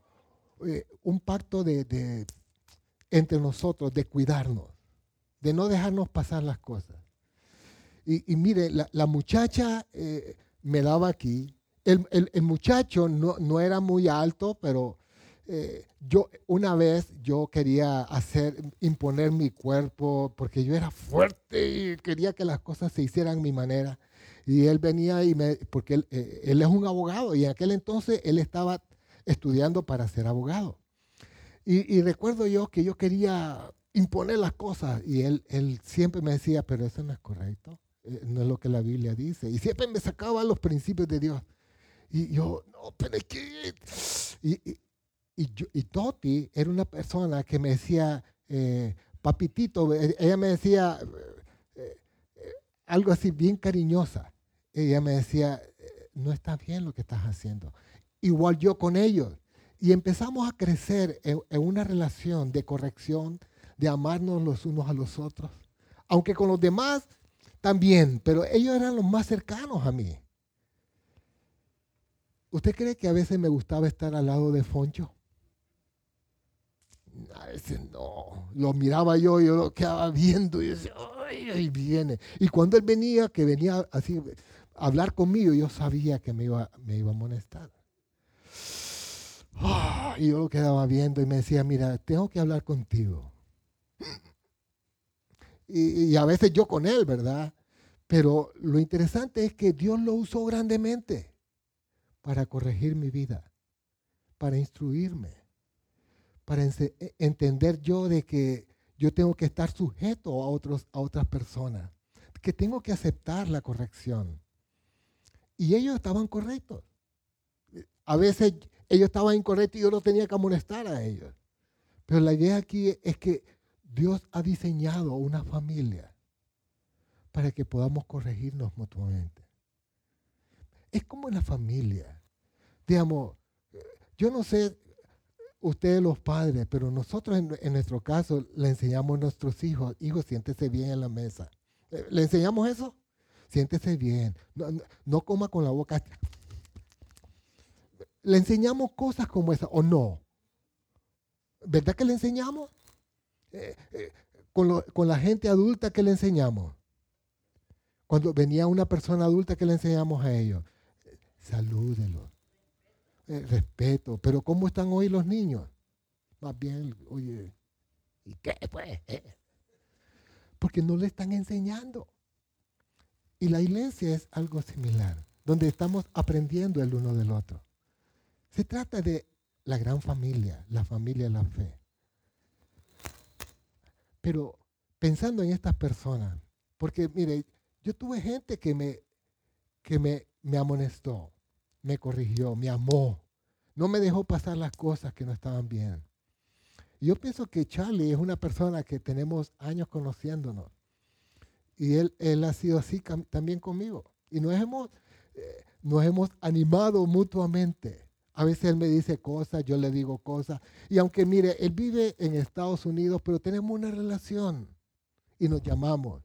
eh, un pacto de, entre nosotros de cuidarnos, de no dejarnos pasar las cosas. Y, mire, la, muchacha eh, me daba aquí. El, muchacho no, no, era muy alto, pero eh, yo una vez yo quería hacer, imponer mi cuerpo porque yo era fuerte y quería que las cosas se hicieran a mi manera. Y él venía y me, porque él, eh, él es un abogado y en aquel entonces él estaba estudiando para ser abogado. Y, recuerdo yo que yo quería imponer las cosas y él, él siempre me decía, pero eso no es correcto, eh, no es lo que la Biblia dice. Y siempre me sacaba los principios de Dios. Y yo, no, pero es que... y, y, Toti era una persona que me decía, eh, papitito, eh, ella me decía eh, algo así bien cariñosa. Ella me decía, no está bien lo que estás haciendo. Igual yo con ellos. Y empezamos a crecer en, una relación de corrección, de amarnos los unos a los otros. Aunque con los demás también, pero ellos eran los más cercanos a mí. ¿Usted cree que a veces me gustaba estar al lado de Foncho? a veces no. Lo miraba yo, yo lo quedaba viendo y decía, ay, viene. Y cuando él venía, que venía así a hablar conmigo, yo sabía que me iba, me iba a molestar. Ah, y yo lo quedaba viendo y me decía, mira, tengo que hablar contigo. Y, y, a veces yo con él, ¿verdad? Pero lo interesante es que Dios lo usó grandemente para corregir mi vida, para instruirme para e, entender yo de que yo tengo que estar sujeto a, otros, a otras personas, que tengo que aceptar la corrección. Y ellos estaban correctos. A veces ellos estaban incorrectos y yo no tenía que amonestar a ellos. Pero la idea aquí es que Dios ha diseñado una familia para que podamos corregirnos mutuamente. Es como en la familia. Digamos, yo no sé ustedes los padres, pero nosotros en, nuestro caso le enseñamos a nuestros hijos, hijos, siéntese bien en la mesa. ¿Le enseñamos eso? Siéntese bien, no, coma con la boca. Le enseñamos cosas como esa, o no. ¿Verdad que le enseñamos? Eh, eh, con, la gente adulta, ¿qué le enseñamos? Cuando venía una persona adulta, ¿qué le enseñamos a ellos? Salúdelo eh, respeto. Pero ¿cómo están hoy los niños? Más bien, oye, ¿y qué pues? Porque no le están enseñando. Y la iglesia es algo similar, donde estamos aprendiendo el uno del otro. Se trata de la gran familia, la familia de la fe. Pero pensando en estas personas, porque mire, yo tuve gente que me, que me, me amonestó, me corrigió, me amó, no me dejó pasar las cosas que no estaban bien. Yo pienso que Charlie es una persona que tenemos años conociéndonos. Y él, él ha sido así también conmigo. Y nos hemos, eh, nos hemos animado mutuamente. A veces él me dice cosas, yo le digo cosas. Y aunque mire, él vive en Estados Unidos, pero tenemos una relación. Y nos llamamos.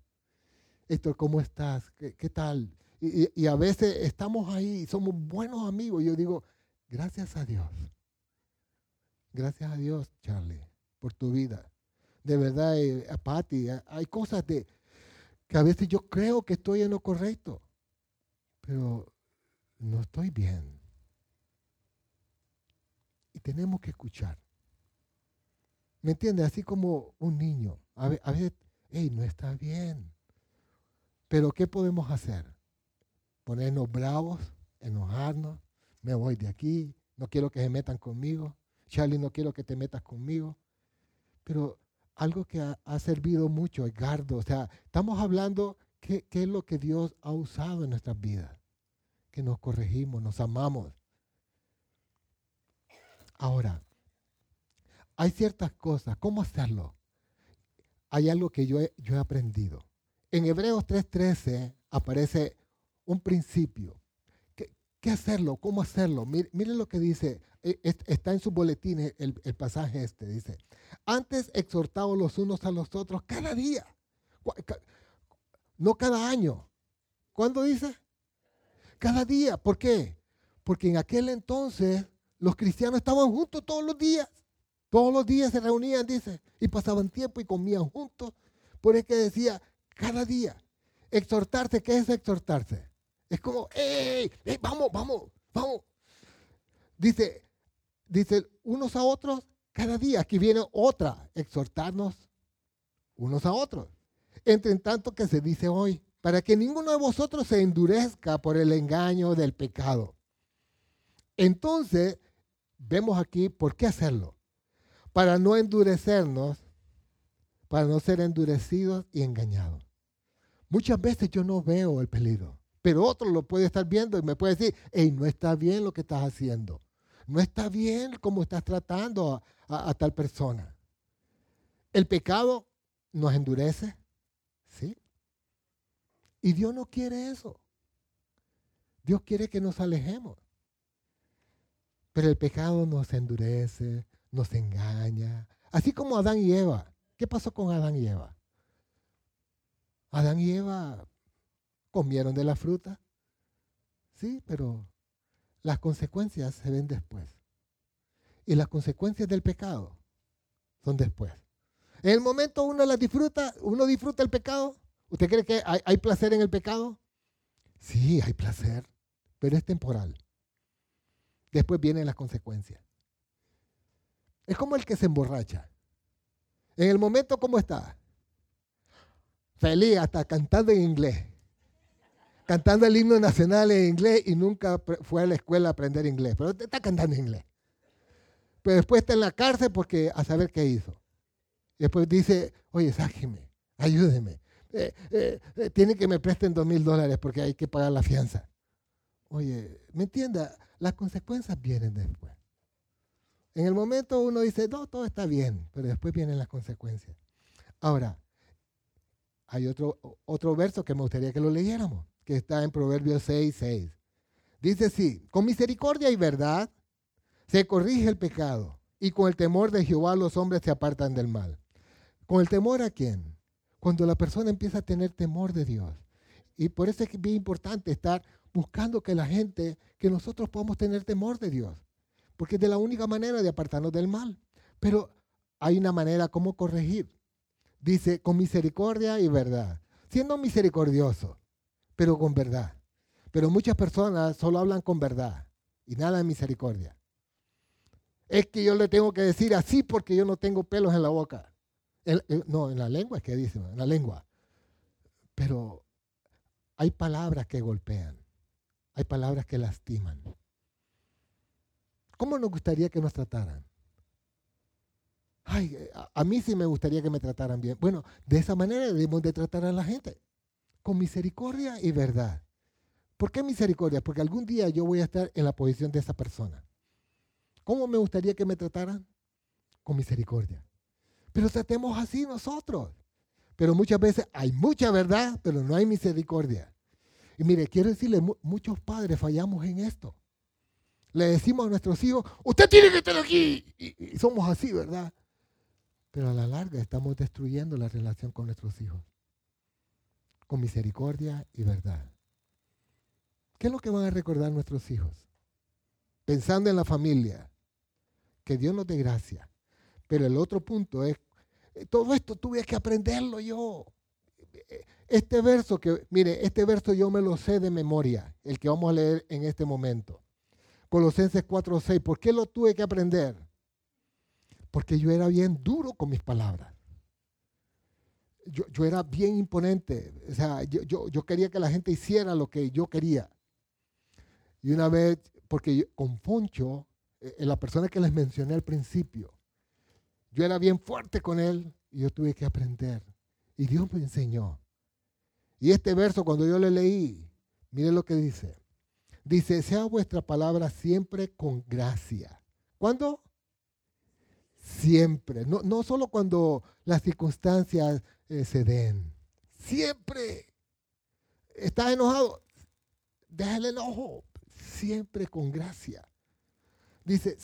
Héctor, ¿cómo estás? ¿Qué, tal? Y, a veces estamos ahí, somos buenos amigos. Yo digo, gracias a Dios. Gracias a Dios, Charlie, por tu vida. De verdad, eh, a Patty, hay cosas de, que a veces yo creo que estoy en lo correcto, pero no estoy bien. Tenemos que escuchar. ¿Me entiendes? Así como un niño. A veces, hey, no está bien. Pero ¿qué podemos hacer? Ponernos bravos, enojarnos, me voy de aquí, no quiero que se metan conmigo. Charlie, no quiero que te metas conmigo. Pero algo que ha, servido mucho, Edgardo. O sea, estamos hablando qué, qué es lo que Dios ha usado en nuestras vidas. Que nos corregimos, nos amamos. Ahora, hay ciertas cosas. ¿Cómo hacerlo? Hay algo que yo he, yo he aprendido. En Hebreos 3:13 aparece un principio. ¿Qué, hacerlo? ¿Cómo hacerlo? Miren, lo que dice. E, está en su boletín el, el pasaje este. Dice, antes exhortados los unos a los otros cada día. No cada año. ¿Cuándo dice? Cada día. ¿Por qué? Porque en aquel entonces los cristianos estaban juntos todos los días. Todos los días se reunían, dice, y pasaban tiempo y comían juntos. Por eso que decía, cada día. Exhortarse, ¿qué es exhortarse? Es como, ¡ey! ¡ey! ¡Vamos, vamos, vamos! Dice, dice, unos a otros cada día aquí viene otra, exhortarnos unos a otros. Entre tanto que se dice hoy, para que ninguno de vosotros se endurezca por el engaño del pecado. Entonces, vemos aquí por qué hacerlo. Para no endurecernos, para no ser endurecidos y engañados. Muchas veces yo no veo el peligro, pero otro lo puede estar viendo y me puede decir, hey, no está bien lo que estás haciendo. No está bien cómo estás tratando a, tal persona. El pecado nos endurece, ¿sí? Y Dios no quiere eso. Dios quiere que nos alejemos. Pero el pecado nos endurece, nos engaña. Así como Adán y Eva. ¿Qué pasó con Adán y Eva? Adán y Eva comieron de la fruta. Sí, pero las consecuencias se ven después. Y las consecuencias del pecado son después. En el momento uno las disfruta, uno disfruta el pecado. ¿Usted cree que hay, placer en el pecado? Sí, hay placer, pero es temporal. Después vienen las consecuencias. Es como el que se emborracha. En el momento, ¿cómo está? Feliz, hasta cantando en inglés cantando el himno nacional en inglés y nunca fue a la escuela a aprender inglés, pero está cantando en inglés. Pero después está en la cárcel porque a saber qué hizo. Después dice, oye, sáqueme, ayúdeme. Eh, eh, eh, tiene que me presten dos mil dólares porque hay que pagar la fianza. Oye, ¿me entienda? Las consecuencias vienen después. En el momento uno dice, no, todo está bien, pero después vienen las consecuencias. Ahora, hay otro, otro verso que me gustaría que lo leyéramos que está en Proverbios 6, 6. Dice así, con misericordia y verdad se corrige el pecado y con el temor de Jehová los hombres se apartan del mal. ¿Con el temor a quién? Cuando la persona empieza a tener temor de Dios. Y por eso es bien importante estar buscando que la gente, que nosotros podamos tener temor de Dios. Porque es de la única manera de apartarnos del mal. Pero hay una manera como corregir. Dice, con misericordia y verdad. Siendo misericordioso pero con verdad. Pero muchas personas solo hablan con verdad, y nada de misericordia. Es que yo le tengo que decir así porque yo no tengo pelos en la boca. no, en la lengua es que dice, en la lengua. Pero hay palabras que golpean, hay palabras que lastiman. ¿Cómo nos gustaría que nos trataran? Ay, a, mí sí me gustaría que me trataran bien. Bueno, de esa manera debemos de tratar a la gente, con misericordia y verdad. ¿Por qué misericordia? Porque algún día yo voy a estar en la posición de esa persona. ¿Cómo me gustaría que me trataran? Con misericordia. Pero tratemos así nosotros. Pero muchas veces hay mucha verdad, pero no hay misericordia. Y mire, quiero decirle, muchos padres fallamos en esto. Le decimos a nuestros hijos, usted tiene que estar aquí. Y, somos así, ¿verdad? Pero a la larga estamos destruyendo la relación con nuestros hijos. Con misericordia y verdad. ¿Qué es lo que van a recordar nuestros hijos? Pensando en la familia. Que Dios nos dé gracia. Pero el otro punto es, todo esto tuve que aprenderlo yo. Este verso que, mire, este verso yo me lo sé de memoria, el que vamos a leer en este momento. Colosenses 4:6. ¿Por qué lo tuve que aprender? Porque yo era bien duro con mis palabras. Yo, era bien imponente. O sea, yo, yo, quería que la gente hiciera lo que yo quería. Y una vez, porque con Poncho, eh, la persona que les mencioné al principio, yo era bien fuerte con él y yo tuve que aprender. Y Dios me enseñó. Y este verso, cuando yo le leí, mire lo que dice. Dice, sea vuestra palabra siempre con gracia. ¿Cuándo? Siempre. No, no solo cuando las circunstancias eh, se den. Siempre. ¿Estás enojado? Déjale el enojo. Siempre con gracia. Dice,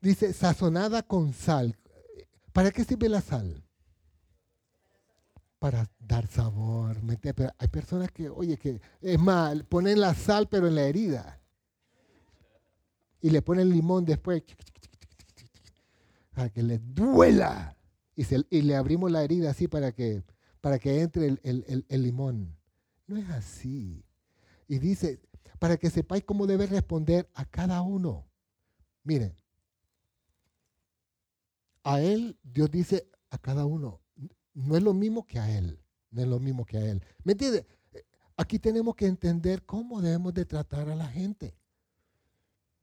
dice, sazonada con sal. ¿Para qué sirve la sal? Para dar sabor. Pero hay personas que, oye, que es mal, ponen la sal pero en la herida. Y le ponen limón después para que le duela. Y, y, le abrimos la herida así para que, para que entre el, el limón. No es así. Y dice, para que sepáis cómo debe responder a cada uno. Miren, a él, Dios dice a cada uno, no es lo mismo que a él, no es lo mismo que a él. ¿Me entiendes? Aquí tenemos que entender cómo debemos de tratar a la gente.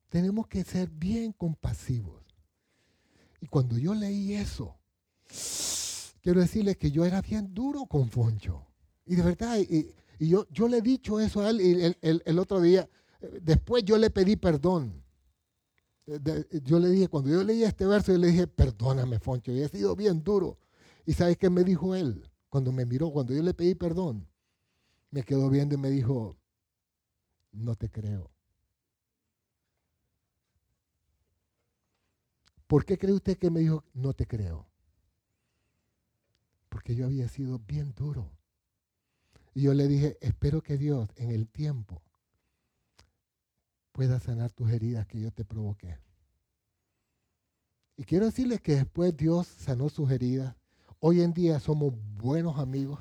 Tenemos que ser bien compasivos. Y cuando yo leí eso, quiero decirles que yo era bien duro con Foncho. Y de verdad, y, yo, yo le he dicho eso a él el otro día. Después yo le pedí perdón yo le dije, cuando yo leí este verso, yo le dije, perdóname, Foncho, y he sido bien duro. ¿Y sabes qué me dijo él? Cuando me miró, cuando yo le pedí perdón, me quedó viendo y me dijo, no te creo. ¿Por qué cree usted que me dijo, no te creo? Porque yo había sido bien duro. Y yo le dije, espero que Dios en el tiempo pueda sanar tus heridas que yo te provoqué. Y quiero decirles que después Dios sanó sus heridas. Hoy en día somos buenos amigos.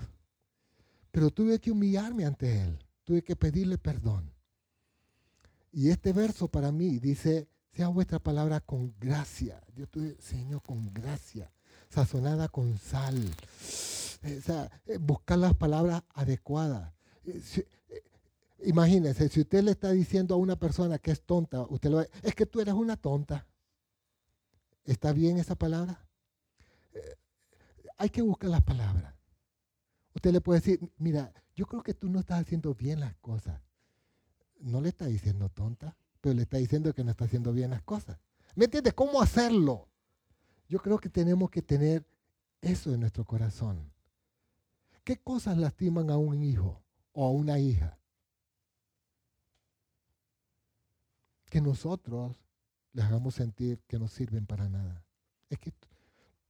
Pero tuve que humillarme ante Él. Tuve que pedirle perdón. Y este verso para mí dice, sea vuestra palabra con gracia. Yo tuve, Señor, con gracia. Sazonada con sal. O sea, eh, buscar las palabras adecuadas. Imagínense, si usted le está diciendo a una persona que es tonta, usted lo es que tú eres una tonta. ¿Está bien esa palabra? Eh, hay que buscar las palabras. Usted le puede decir, mira, yo creo que tú no estás haciendo bien las cosas. No le está diciendo tonta, pero le está diciendo que no está haciendo bien las cosas. ¿Me entiendes? ¿Cómo hacerlo? Yo creo que tenemos que tener eso en nuestro corazón. ¿Qué cosas lastiman a un hijo o a una hija? Que nosotros les hagamos sentir que no sirven para nada. Es que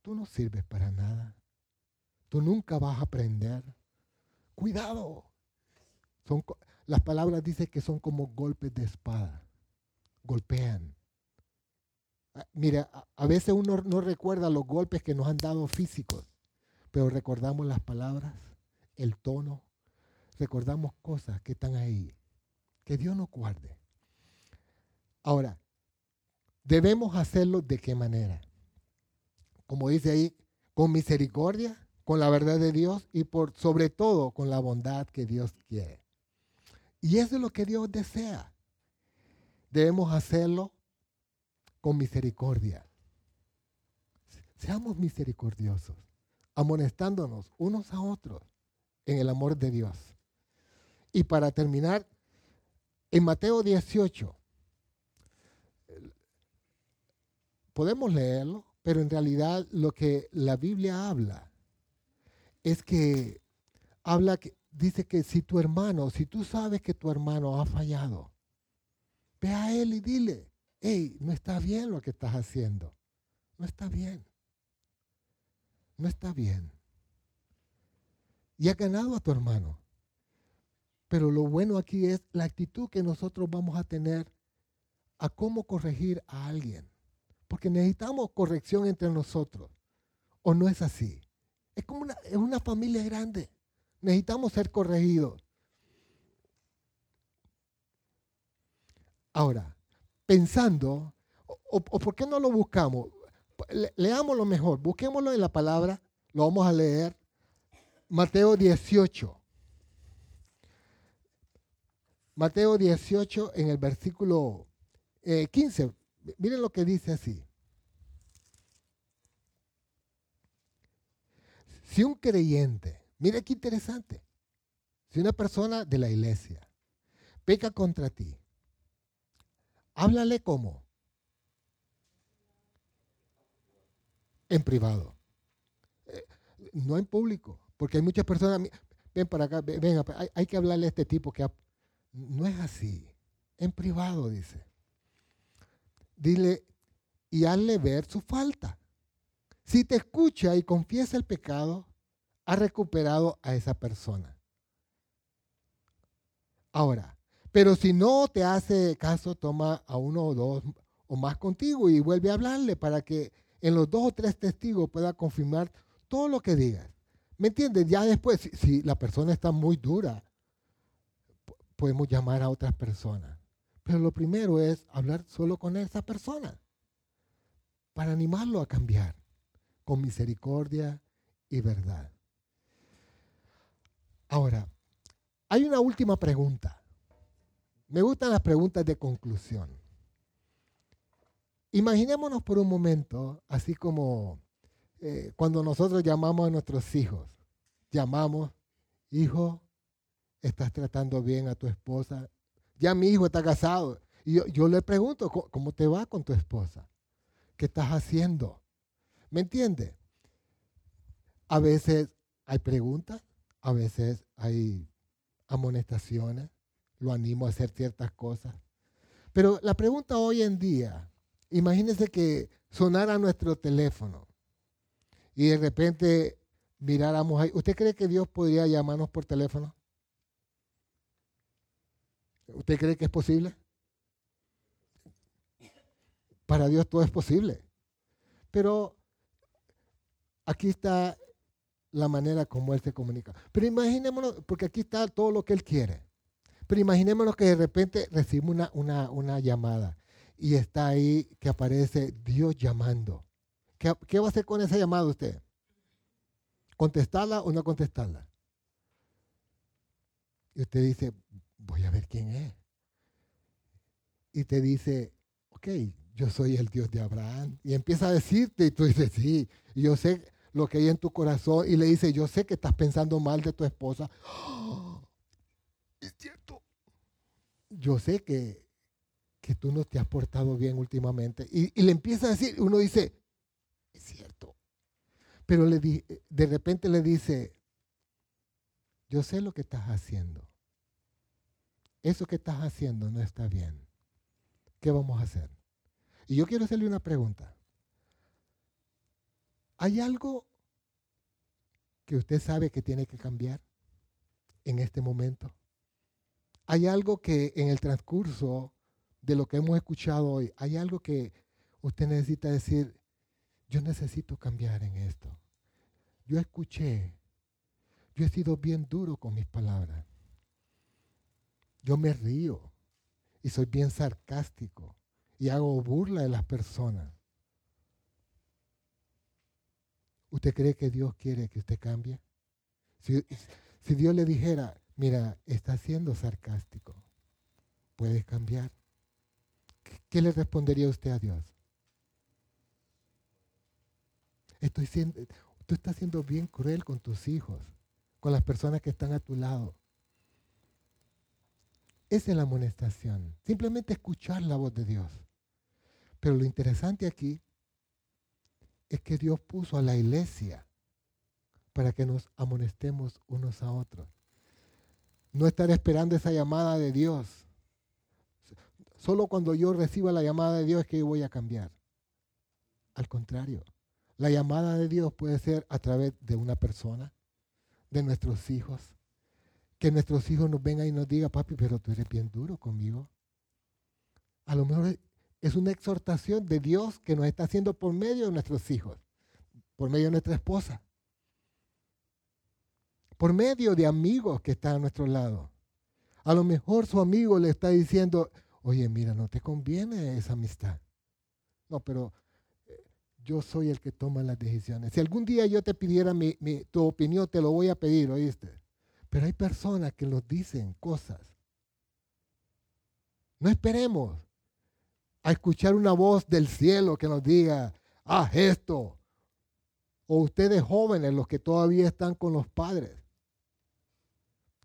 tú no sirves para nada. Tú nunca vas a aprender. Cuidado. Son, las palabras dicen que son como golpes de espada. Golpean. Ah, mira, a veces uno no recuerda los golpes que nos han dado físicos, pero recordamos las palabras, el tono, recordamos cosas que están ahí. Que Dios nos guarde. Ahora, debemos hacerlo de qué manera? Como dice ahí, con misericordia, con la verdad de Dios y por sobre todo con la bondad que Dios quiere. Y eso es lo que Dios desea. Debemos hacerlo con misericordia. Seamos misericordiosos, amonestándonos unos a otros en el amor de Dios. Y para terminar, en Mateo 18, podemos leerlo, pero en realidad lo que la Biblia habla es que habla que dice que si tu hermano, si tú sabes que tu hermano ha fallado, ve a él y dile, hey, no está bien lo que estás haciendo. No está bien. No está bien. Y ha ganado a tu hermano. Pero lo bueno aquí es la actitud que nosotros vamos a tener a cómo corregir a alguien. Porque necesitamos corrección entre nosotros. ¿O no es así? Es como una, es una familia grande. Necesitamos ser corregidos. Ahora, pensando, o, por qué no lo buscamos? leamos lo mejor, busquémoslo en la palabra, lo vamos a leer. Mateo 18. Mateo 18 en el versículo 15. Miren lo que dice así. Si un creyente, mire qué interesante, si una persona de la iglesia peca contra ti, háblale como en privado, eh, no en público, porque hay muchas personas, ven para acá, ven, hay, que hablarle a este tipo que no es así, en privado dice. Dile y hazle ver su falta. Si te escucha y confiesa el pecado, ha recuperado a esa persona. Ahora, pero si no te hace caso, toma a uno o dos o más contigo y vuelve a hablarle para que en los dos o tres testigos pueda confirmar todo lo que digas. ¿Me entiendes? Ya después, si, si la persona está muy dura, podemos llamar a otras personas. Pero lo primero es hablar solo con esa persona para animarlo a cambiar con misericordia y verdad. Ahora, hay una última pregunta. Me gustan las preguntas de conclusión. Imaginémonos por un momento, así como eh, cuando nosotros llamamos a nuestros hijos, llamamos, hijo, estás tratando bien a tu esposa, ya mi hijo está casado. Y yo, le pregunto, ¿cómo te va con tu esposa? ¿Qué estás haciendo? ¿Me entiende? A veces hay preguntas, a veces hay amonestaciones, lo animo a hacer ciertas cosas. Pero la pregunta hoy en día, imagínense que sonara nuestro teléfono y de repente miráramos ahí. ¿Usted cree que Dios podría llamarnos por teléfono? ¿Usted cree que es posible? Para Dios todo es posible. Pero aquí está la manera como Él se comunica. Pero imaginémonos, porque aquí está todo lo que Él quiere. Pero imaginémonos que de repente recibimos una, una, llamada y está ahí que aparece Dios llamando. ¿Qué, ¿Qué, va a hacer con esa llamada usted? ¿Contestarla o no contestarla? Y usted dice, voy a ver quién es. Y te dice, ok, yo soy el Dios de Abraham. Y empieza a decirte, y tú dices, sí, yo sé lo que hay en tu corazón. Y le dice, yo sé que estás pensando mal de tu esposa. es cierto. Yo sé que, que tú no te has portado bien últimamente. Y, le empieza a decir, uno dice, es cierto. Pero le de repente le dice, yo sé lo que estás haciendo. Eso que estás haciendo no está bien. ¿Qué vamos a hacer? Y yo quiero hacerle una pregunta. ¿Hay algo que usted sabe que tiene que cambiar en este momento? ¿Hay algo que en el transcurso de lo que hemos escuchado hoy, hay algo que usted necesita decir, yo necesito cambiar en esto? Yo escuché, yo he sido bien duro con mis palabras. Yo me río y soy bien sarcástico y hago burla de las personas. ¿Usted cree que Dios quiere que usted cambie? Si, Dios le dijera, mira, está siendo sarcástico, puedes cambiar. ¿Qué le respondería usted a Dios? Estoy siendo, tú estás siendo bien cruel con tus hijos, con las personas que están a tu lado. Esa es la amonestación. Simplemente escuchar la voz de Dios. Pero lo interesante aquí es que Dios puso a la iglesia para que nos amonestemos unos a otros. No estar esperando esa llamada de Dios. Solo cuando yo reciba la llamada de Dios es que yo voy a cambiar. Al contrario, la llamada de Dios puede ser a través de una persona, de nuestros hijos. Que nuestros hijos nos vengan y nos digan, papi, pero tú eres bien duro conmigo. A lo mejor es una exhortación de Dios que nos está haciendo por medio de nuestros hijos, por medio de nuestra esposa, por medio de amigos que están a nuestro lado. A lo mejor su amigo le está diciendo, oye, mira, no te conviene esa amistad. No, pero yo soy el que toma las decisiones. Si algún día yo te pidiera tu opinión, te lo voy a pedir, ¿oíste? Pero hay personas que nos dicen cosas. No esperemos a escuchar una voz del cielo que nos diga, haz esto. O ustedes jóvenes, los que todavía están con los padres.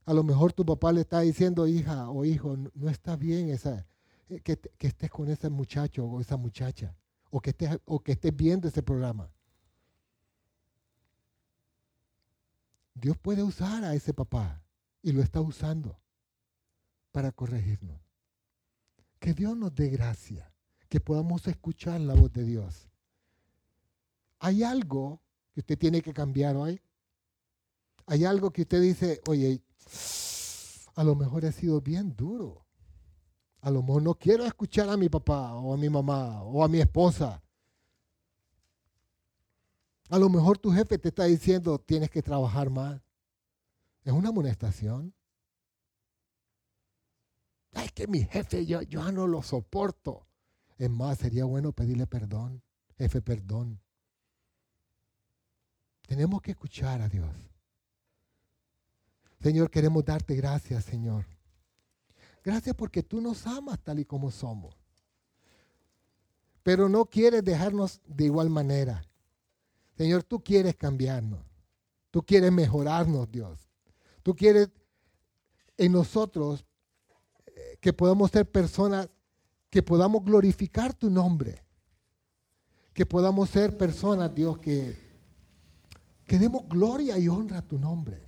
A lo mejor tu papá le está diciendo, hija o hijo, no está bien esa, eh, que, que estés con ese muchacho o esa muchacha o que estés, o que estés viendo ese programa. Dios puede usar a ese papá y lo está usando para corregirnos. Que Dios nos dé gracia, que podamos escuchar la voz de Dios. ¿Hay algo que usted tiene que cambiar hoy? ¿Hay algo que usted dice, oye, a lo mejor he sido bien duro? A lo mejor no quiero escuchar a mi papá o a mi mamá o a mi esposa. A lo mejor tu jefe te está diciendo tienes que trabajar más. Es una amonestación. Es que mi jefe yo, yo no lo soporto. Es más, sería bueno pedirle perdón. Jefe, perdón. Tenemos que escuchar a Dios. Señor, queremos darte gracias, Señor. Gracias porque tú nos amas tal y como somos. Pero no quieres dejarnos de igual manera. Señor, tú quieres cambiarnos. Tú quieres mejorarnos, Dios. Tú quieres en nosotros eh, que podamos ser personas que podamos glorificar tu nombre. Que podamos ser personas, Dios, que, que demos gloria y honra a tu nombre.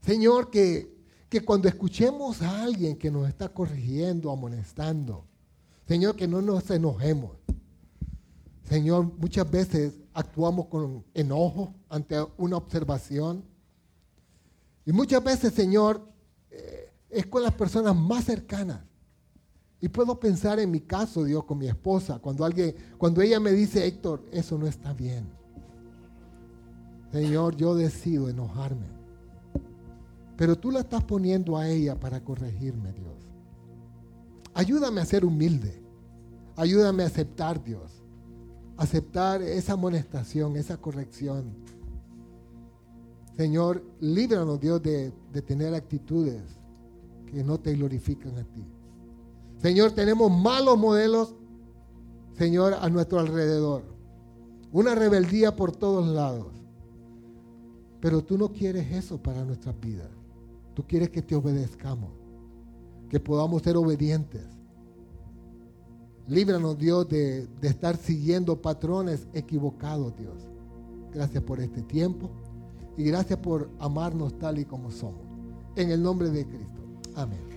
Señor, que que cuando escuchemos a alguien que nos está corrigiendo, amonestando, Señor, que no nos enojemos. Señor, muchas veces actuamos con enojo ante una observación. Y muchas veces, Señor, eh, es con las personas más cercanas. Y puedo pensar en mi caso, Dios, con mi esposa, cuando alguien, cuando ella me dice, Héctor, eso no está bien. Señor, yo decido enojarme. Pero tú la estás poniendo a ella para corregirme, Dios. Ayúdame a ser humilde. Ayúdame a aceptar, Dios. Aceptar esa amonestación, esa corrección. Señor, líbranos, Dios, de, de tener actitudes que no te glorifican a ti. Señor, tenemos malos modelos, Señor, a nuestro alrededor. Una rebeldía por todos lados. Pero tú no quieres eso para nuestras vidas. Tú quieres que te obedezcamos, que podamos ser obedientes. Líbranos, Dios, de, de estar siguiendo patrones equivocados, Dios. Gracias por este tiempo y gracias por amarnos tal y como somos. En el nombre de Cristo. Amén.